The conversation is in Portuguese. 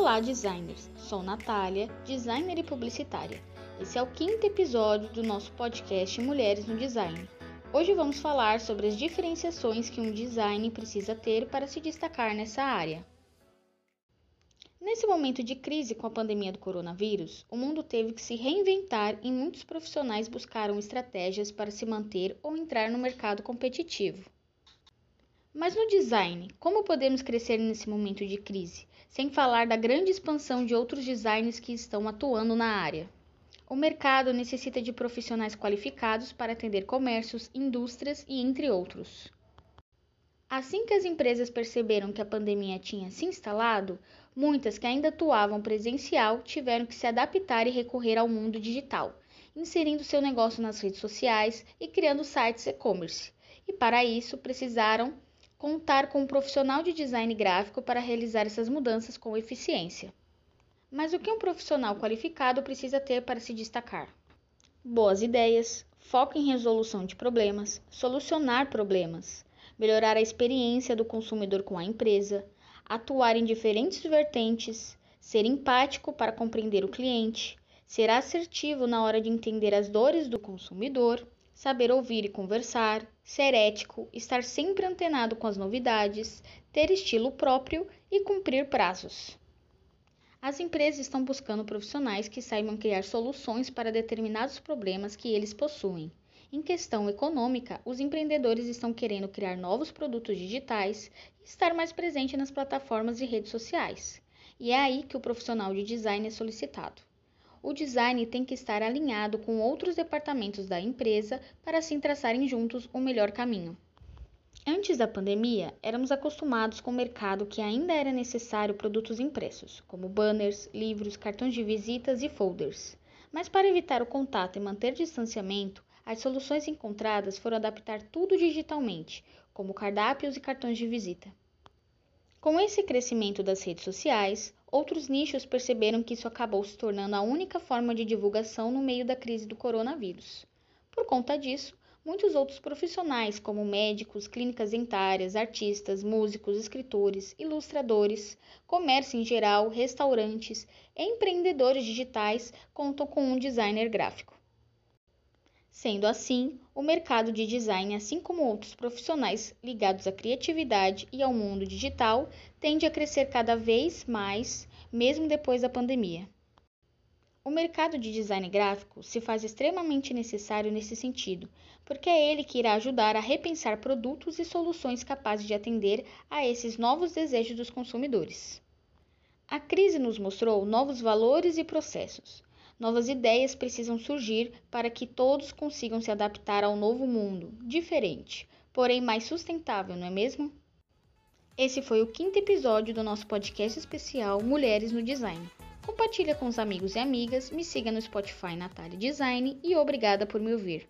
Olá, designers! Sou Natália, designer e publicitária. Esse é o quinto episódio do nosso podcast Mulheres no Design. Hoje vamos falar sobre as diferenciações que um design precisa ter para se destacar nessa área. Nesse momento de crise com a pandemia do coronavírus, o mundo teve que se reinventar e muitos profissionais buscaram estratégias para se manter ou entrar no mercado competitivo. Mas no design, como podemos crescer nesse momento de crise, sem falar da grande expansão de outros designers que estão atuando na área? O mercado necessita de profissionais qualificados para atender comércios, indústrias e entre outros. Assim que as empresas perceberam que a pandemia tinha se instalado, muitas que ainda atuavam presencial tiveram que se adaptar e recorrer ao mundo digital, inserindo seu negócio nas redes sociais e criando sites e-commerce. E para isso precisaram contar com um profissional de design gráfico para realizar essas mudanças com eficiência. Mas o que um profissional qualificado precisa ter para se destacar? Boas ideias, foco em resolução de problemas, solucionar problemas melhorar a experiência do consumidor com a empresa, atuar em diferentes vertentes, ser empático para compreender o cliente, ser assertivo na hora de entender as dores do consumidor, saber ouvir e conversar, ser ético, estar sempre antenado com as novidades, ter estilo próprio e cumprir prazos. As empresas estão buscando profissionais que saibam criar soluções para determinados problemas que eles possuem. Em questão econômica, os empreendedores estão querendo criar novos produtos digitais e estar mais presente nas plataformas e redes sociais. E é aí que o profissional de design é solicitado. O design tem que estar alinhado com outros departamentos da empresa para assim traçarem juntos o melhor caminho. Antes da pandemia, éramos acostumados com o mercado que ainda era necessário produtos impressos, como banners, livros, cartões de visitas e folders. Mas para evitar o contato e manter distanciamento, as soluções encontradas foram adaptar tudo digitalmente, como cardápios e cartões de visita. Com esse crescimento das redes sociais, outros nichos perceberam que isso acabou se tornando a única forma de divulgação no meio da crise do coronavírus. Por conta disso, muitos outros profissionais, como médicos, clínicas dentárias, artistas, músicos, escritores, ilustradores, comércio em geral, restaurantes empreendedores digitais, contam com um designer gráfico. Sendo assim, o mercado de design, assim como outros profissionais ligados à criatividade e ao mundo digital, tende a crescer cada vez mais, mesmo depois da pandemia. O mercado de design gráfico se faz extremamente necessário nesse sentido, porque é ele que irá ajudar a repensar produtos e soluções capazes de atender a esses novos desejos dos consumidores. A crise nos mostrou novos valores e processos, Novas ideias precisam surgir para que todos consigam se adaptar ao novo mundo, diferente, porém mais sustentável, não é mesmo? Esse foi o quinto episódio do nosso podcast especial Mulheres no Design. Compartilha com os amigos e amigas, me siga no Spotify Natália Design e obrigada por me ouvir.